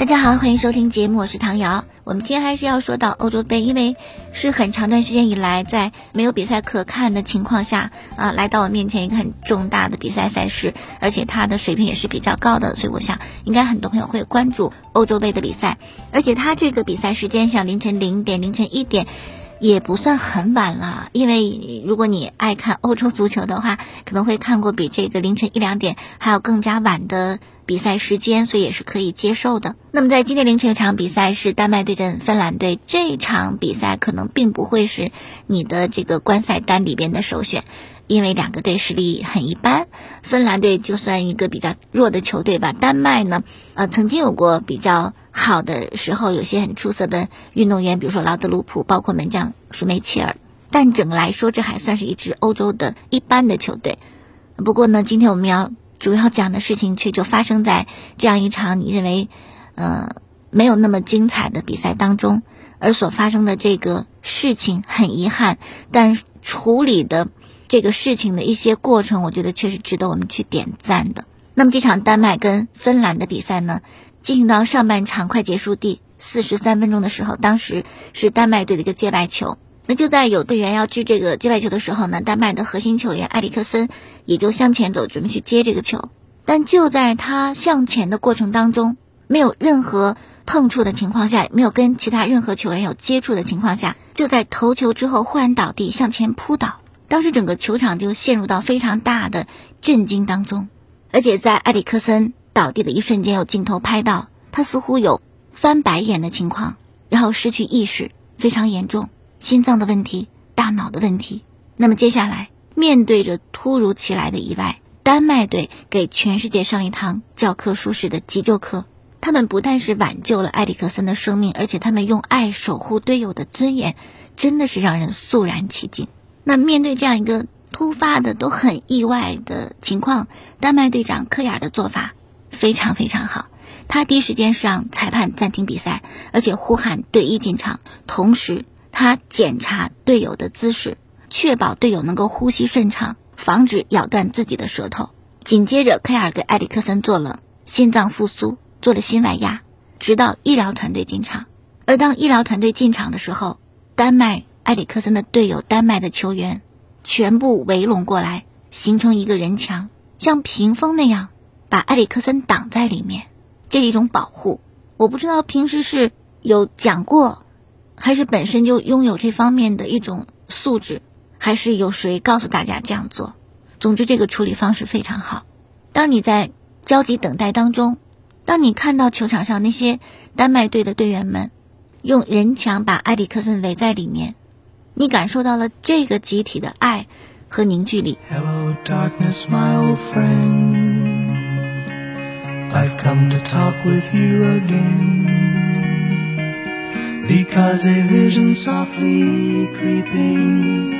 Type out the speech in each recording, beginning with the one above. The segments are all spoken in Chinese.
大家好，欢迎收听节目，我是唐瑶。我们今天还是要说到欧洲杯，因为是很长段时间以来在没有比赛可看的情况下啊，来到我面前一个很重大的比赛赛事，而且它的水平也是比较高的，所以我想应该很多朋友会关注欧洲杯的比赛。而且它这个比赛时间像凌晨零点、凌晨一点，也不算很晚了。因为如果你爱看欧洲足球的话，可能会看过比这个凌晨一两点还要更加晚的。比赛时间，所以也是可以接受的。那么在今天凌晨一场比赛是丹麦对阵芬兰队，这场比赛可能并不会是你的这个观赛单里边的首选，因为两个队实力很一般。芬兰队就算一个比较弱的球队吧，丹麦呢，呃，曾经有过比较好的时候，有些很出色的运动员，比如说劳德鲁普，包括门将舒梅切尔。但整个来说，这还算是一支欧洲的一般的球队。不过呢，今天我们要。主要讲的事情却就发生在这样一场你认为，呃，没有那么精彩的比赛当中，而所发生的这个事情很遗憾，但处理的这个事情的一些过程，我觉得确实值得我们去点赞的。那么这场丹麦跟芬兰的比赛呢，进行到上半场快结束第四十三分钟的时候，当时是丹麦队的一个界外球。那就在有队员要掷这个接外球的时候呢，丹麦的核心球员埃里克森也就向前走，准备去接这个球。但就在他向前的过程当中，没有任何碰触的情况下，没有跟其他任何球员有接触的情况下，就在投球之后忽然倒地，向前扑倒。当时整个球场就陷入到非常大的震惊当中。而且在埃里克森倒地的一瞬间，有镜头拍到他似乎有翻白眼的情况，然后失去意识，非常严重。心脏的问题，大脑的问题。那么接下来，面对着突如其来的意外，丹麦队给全世界上了一堂教科书式的急救课。他们不但是挽救了埃里克森的生命，而且他们用爱守护队友的尊严，真的是让人肃然起敬。那面对这样一个突发的、都很意外的情况，丹麦队长科雅的做法非常非常好。他第一时间是让裁判暂停比赛，而且呼喊队医进场，同时。他检查队友的姿势，确保队友能够呼吸顺畅，防止咬断自己的舌头。紧接着，凯尔给埃里克森做了心脏复苏，做了心外压，直到医疗团队进场。而当医疗团队进场的时候，丹麦埃里克森的队友、丹麦的球员全部围拢过来，形成一个人墙，像屏风那样把埃里克森挡在里面。这是一种保护。我不知道平时是有讲过。还是本身就拥有这方面的一种素质，还是有谁告诉大家这样做？总之，这个处理方式非常好。当你在焦急等待当中，当你看到球场上那些丹麦队的队员们用人墙把埃里克森围在里面，你感受到了这个集体的爱和凝聚力。Hello, darkness, my old friend. I've come to talk with you again. because a vision softly creeping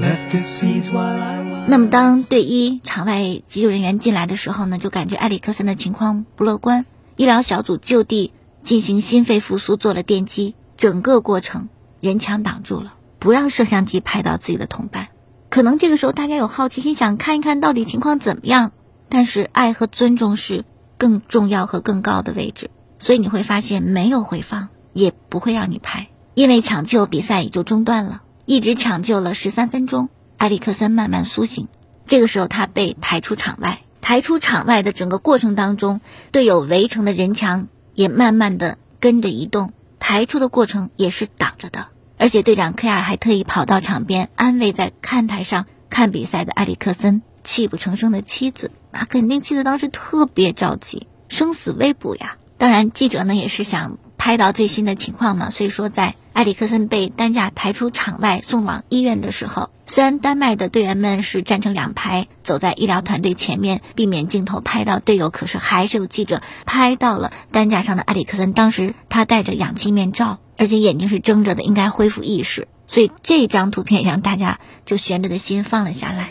left its seeds while i 那么当队医场外急救人员进来的时候呢就感觉埃里克森的情况不乐观医疗小组就地进行心肺复苏做了电击整个过程人墙挡住了不让摄像机拍到自己的同伴。可能这个时候大家有好奇心想看一看到底情况怎么样。但是爱和尊重是更重要和更高的位置所以你会发现没有回放也不会让你拍，因为抢救比赛也就中断了，一直抢救了十三分钟，埃里克森慢慢苏醒。这个时候他被抬出场外，抬出场外的整个过程当中，队友围成的人墙也慢慢的跟着移动，排出的过程也是挡着的。而且队长科尔还特意跑到场边安慰在看台上看比赛的埃里克森泣不成声的妻子，那肯定妻子当时特别着急，生死未卜呀。当然记者呢也是想。拍到最新的情况嘛，所以说在埃里克森被担架抬出场外送往医院的时候，虽然丹麦的队员们是站成两排走在医疗团队前面，避免镜头拍到队友，可是还是有记者拍到了担架上的埃里克森。当时他戴着氧气面罩，而且眼睛是睁着的，应该恢复意识。所以这张图片让大家就悬着的心放了下来。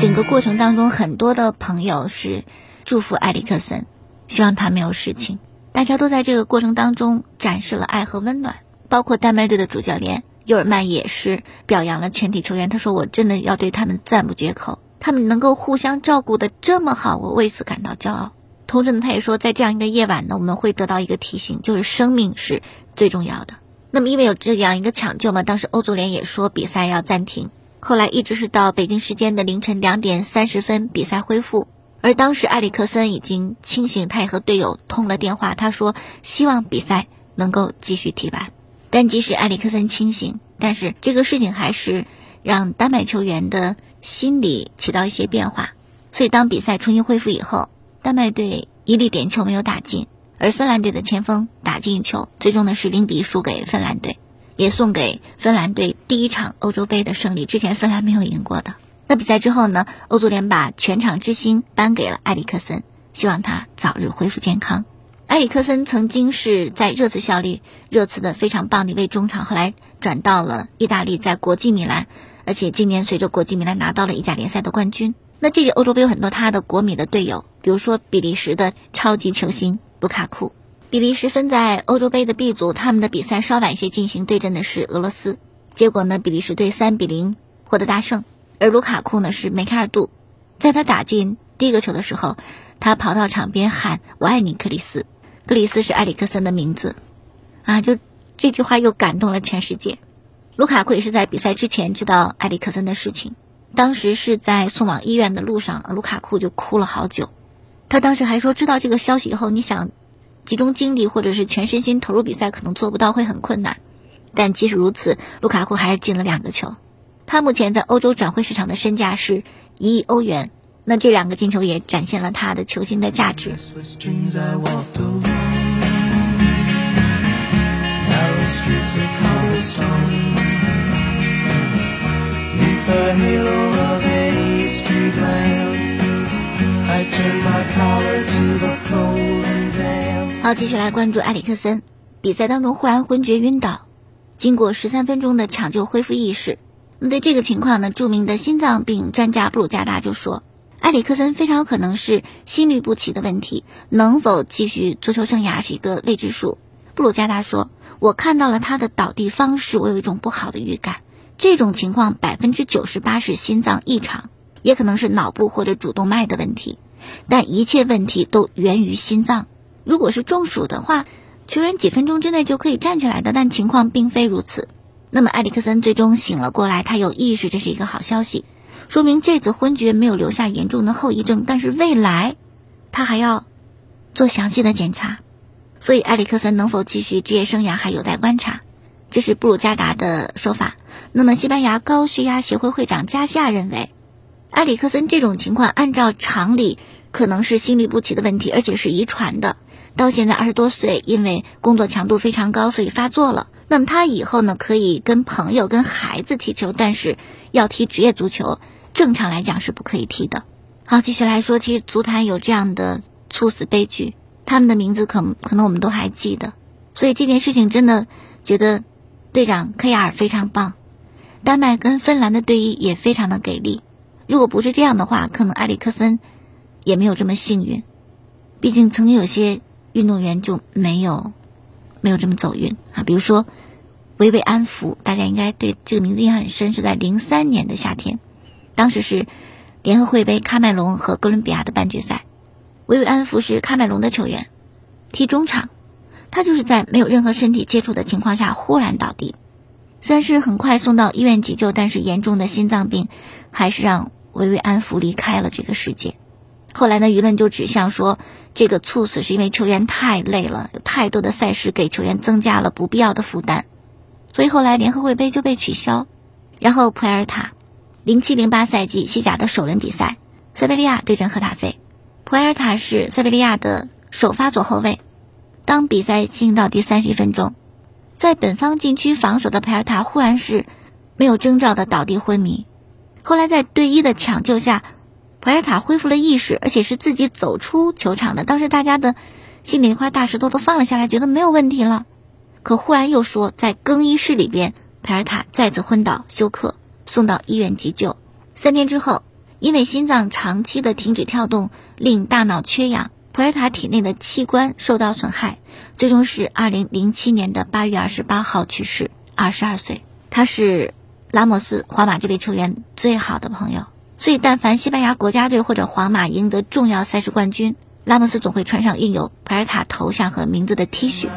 整个过程当中，很多的朋友是祝福埃里克森，希望他没有事情。大家都在这个过程当中展示了爱和温暖。包括丹麦队的主教练尤尔曼也是表扬了全体球员。他说：“我真的要对他们赞不绝口，他们能够互相照顾的这么好，我为此感到骄傲。”同时呢，他也说，在这样一个夜晚呢，我们会得到一个提醒，就是生命是最重要的。那么，因为有这样一个抢救嘛，当时欧足联也说比赛要暂停。后来一直是到北京时间的凌晨两点三十分，比赛恢复。而当时埃里克森已经清醒，他也和队友通了电话，他说希望比赛能够继续踢完。但即使埃里克森清醒，但是这个事情还是让丹麦球员的心理起到一些变化。所以当比赛重新恢复以后，丹麦队一粒点球没有打进，而芬兰队的前锋打进一球，最终呢是零比一输给芬兰队。也送给芬兰队第一场欧洲杯的胜利。之前芬兰没有赢过的。那比赛之后呢？欧足联把全场之星颁给了埃里克森，希望他早日恢复健康。埃里克森曾经是在热刺效力，热刺的非常棒的一位中场，后来转到了意大利，在国际米兰，而且今年随着国际米兰拿到了意甲联赛的冠军。那这届欧洲杯有很多他的国米的队友，比如说比利时的超级球星卢卡库。比利时分在欧洲杯的 B 组，他们的比赛稍晚一些进行，对阵的是俄罗斯。结果呢，比利时队三比零获得大胜。而卢卡库呢是梅开二度，在他打进第一个球的时候，他跑到场边喊“我爱你，克里斯”。克里斯是埃里克森的名字，啊，就这句话又感动了全世界。卢卡库也是在比赛之前知道埃里克森的事情，当时是在送往医院的路上，卢卡库就哭了好久。他当时还说，知道这个消息以后，你想。集中精力或者是全身心投入比赛，可能做不到，会很困难。但即使如此，卢卡库还是进了两个球。他目前在欧洲转会市场的身价是一亿欧元。那这两个进球也展现了他的球星的价值。好，接下来关注埃里克森。比赛当中忽然昏厥晕倒，经过十三分钟的抢救恢复意识。那对这个情况呢，著名的心脏病专家布鲁加达就说，埃里克森非常有可能是心律不齐的问题，能否继续足球生涯是一个未知数。布鲁加达说：“我看到了他的倒地方式，我有一种不好的预感。这种情况百分之九十八是心脏异常，也可能是脑部或者主动脉的问题，但一切问题都源于心脏。”如果是中暑的话，球员几分钟之内就可以站起来的，但情况并非如此。那么埃里克森最终醒了过来，他有意识，这是一个好消息，说明这次昏厥没有留下严重的后遗症。但是未来，他还要做详细的检查，所以埃里克森能否继续职业生涯还有待观察。这是布鲁加达的说法。那么西班牙高血压协会会长加西亚认为，埃里克森这种情况按照常理可能是心律不齐的问题，而且是遗传的。到现在二十多岁，因为工作强度非常高，所以发作了。那么他以后呢，可以跟朋友、跟孩子踢球，但是要踢职业足球，正常来讲是不可以踢的。好，继续来说，其实足坛有这样的猝死悲剧，他们的名字可可能我们都还记得。所以这件事情真的觉得队长科亚尔非常棒，丹麦跟芬兰的队医也非常的给力。如果不是这样的话，可能埃里克森也没有这么幸运。毕竟曾经有些。运动员就没有没有这么走运啊，比如说维维安福，大家应该对这个名字印象很深，是在零三年的夏天，当时是联合会杯喀麦隆和哥伦比亚的半决赛，维维安福是喀麦隆的球员，踢中场，他就是在没有任何身体接触的情况下忽然倒地，虽然是很快送到医院急救，但是严重的心脏病还是让维维安福离开了这个世界。后来呢，舆论就指向说，这个猝死是因为球员太累了，有太多的赛事给球员增加了不必要的负担，所以后来联合会杯就被取消。然后普埃尔塔，零七零八赛季西甲的首轮比赛，塞维利亚对阵赫塔菲，普埃尔塔是塞维利亚的首发左后卫。当比赛进行到第三十一分钟，在本方禁区防守的普埃尔塔忽然是没有征兆的倒地昏迷，后来在队医的抢救下。普尔塔恢复了意识，而且是自己走出球场的。当时大家的心里一块大石头都放了下来，觉得没有问题了。可忽然又说，在更衣室里边，普尔塔再次昏倒休克，送到医院急救。三天之后，因为心脏长期的停止跳动，令大脑缺氧，普尔塔体内的器官受到损害，最终是二零零七年的八月二十八号去世，二十二岁。他是拉莫斯皇马这位球员最好的朋友，所以但凡西班牙国家队或者皇马赢得重要赛事冠军，拉莫斯总会穿上印有普尔塔头像和名字的 T 恤。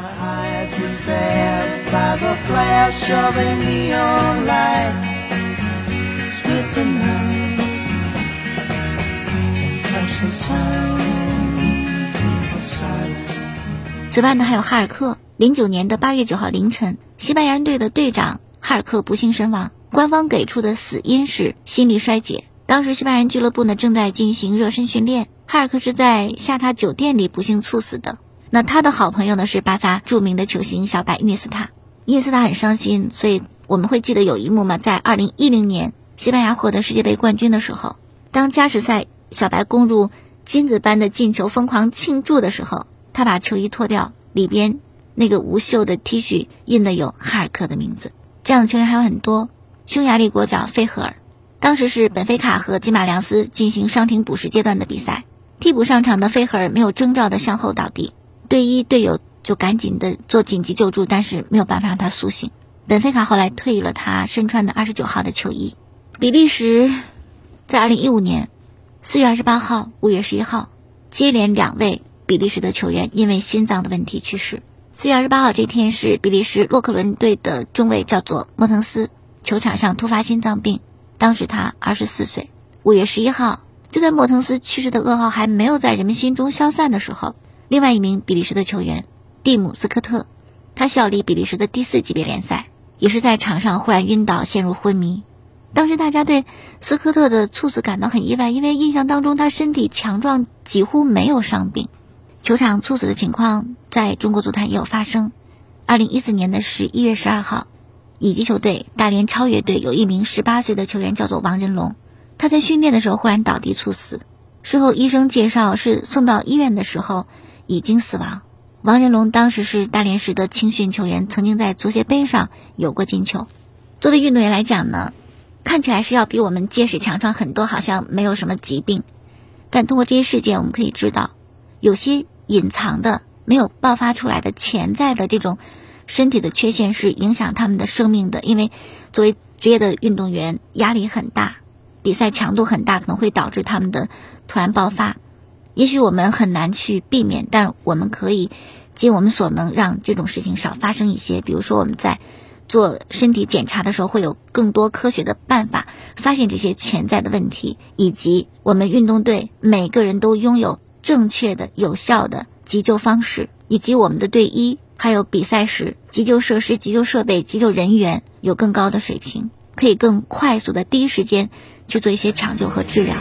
此外呢，还有哈尔克。零九年的八月九号凌晨，西班牙队的队长哈尔克不幸身亡。官方给出的死因是心力衰竭。当时西班牙俱乐部呢正在进行热身训练，哈尔克是在下榻酒店里不幸猝死的。那他的好朋友呢是巴萨著名的球星小白伊涅斯塔。伊涅斯塔很伤心，所以我们会记得有一幕嘛，在二零一零年西班牙获得世界杯冠军的时候，当加时赛小白攻入。金子般的进球，疯狂庆祝的时候，他把球衣脱掉，里边那个无袖的 T 恤印的有哈尔克的名字。这样的球员还有很多。匈牙利国脚费赫尔，当时是本菲卡和吉马良斯进行伤停补时阶段的比赛，替补上场的费赫尔没有征兆的向后倒地，队医队友就赶紧的做紧急救助，但是没有办法让他苏醒。本菲卡后来退役了他身穿的二十九号的球衣。比利时在二零一五年。四月二十八号、五月十一号，接连两位比利时的球员因为心脏的问题去世。四月二十八号这天是比利时洛克伦队的中卫叫做莫腾斯，球场上突发心脏病，当时他二十四岁。五月十一号，就在莫腾斯去世的噩耗还没有在人们心中消散的时候，另外一名比利时的球员蒂姆斯科特，他效力比利时的第四级别联赛，也是在场上忽然晕倒，陷入昏迷。当时大家对斯科特的猝死感到很意外，因为印象当中他身体强壮，几乎没有伤病。球场猝死的情况在中国足坛也有发生。二零一四年的十一月十二号，乙级球队大连超越队有一名十八岁的球员叫做王仁龙，他在训练的时候忽然倒地猝死。事后医生介绍是送到医院的时候已经死亡。王仁龙当时是大连市的青训球员，曾经在足协杯上有过进球。作为运动员来讲呢？看起来是要比我们结实强壮很多，好像没有什么疾病。但通过这些事件，我们可以知道，有些隐藏的、没有爆发出来的潜在的这种身体的缺陷是影响他们的生命的。因为作为职业的运动员，压力很大，比赛强度很大，可能会导致他们的突然爆发。也许我们很难去避免，但我们可以尽我们所能让这种事情少发生一些。比如说，我们在。做身体检查的时候，会有更多科学的办法发现这些潜在的问题，以及我们运动队每个人都拥有正确的、有效的急救方式，以及我们的队医还有比赛时急救设施、急救设备、急救人员有更高的水平，可以更快速的第一时间去做一些抢救和治疗。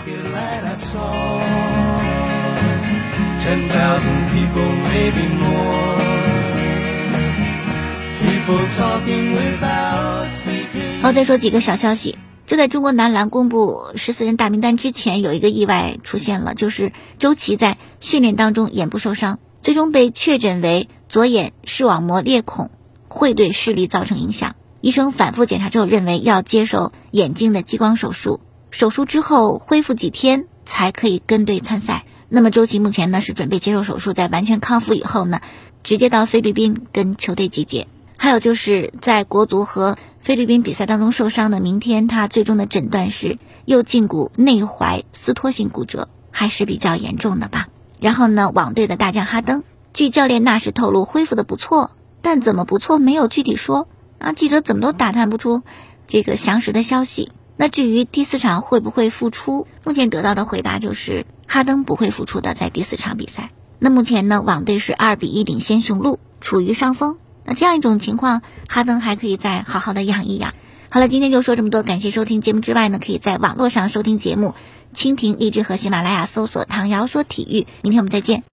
好，再说几个小消息。就在中国男篮公布十四人大名单之前，有一个意外出现了，就是周琦在训练当中眼部受伤，最终被确诊为左眼视网膜裂孔，会对视力造成影响。医生反复检查之后，认为要接受眼睛的激光手术，手术之后恢复几天才可以跟队参赛。那么周琦目前呢是准备接受手术，在完全康复以后呢，直接到菲律宾跟球队集结。还有就是在国足和菲律宾比赛当中受伤的，明天他最终的诊断是右胫骨内踝撕脱性骨折，还是比较严重的吧。然后呢，网队的大将哈登，据教练纳什透露，恢复的不错，但怎么不错没有具体说啊，记者怎么都打探不出这个详实的消息。那至于第四场会不会复出，目前得到的回答就是哈登不会复出的，在第四场比赛。那目前呢，网队是二比一领先雄鹿，处于上风。那这样一种情况，哈登还可以再好好的养一养。好了，今天就说这么多，感谢收听节目之外呢，可以在网络上收听节目，蜻蜓、荔枝和喜马拉雅搜索“唐瑶说体育”。明天我们再见。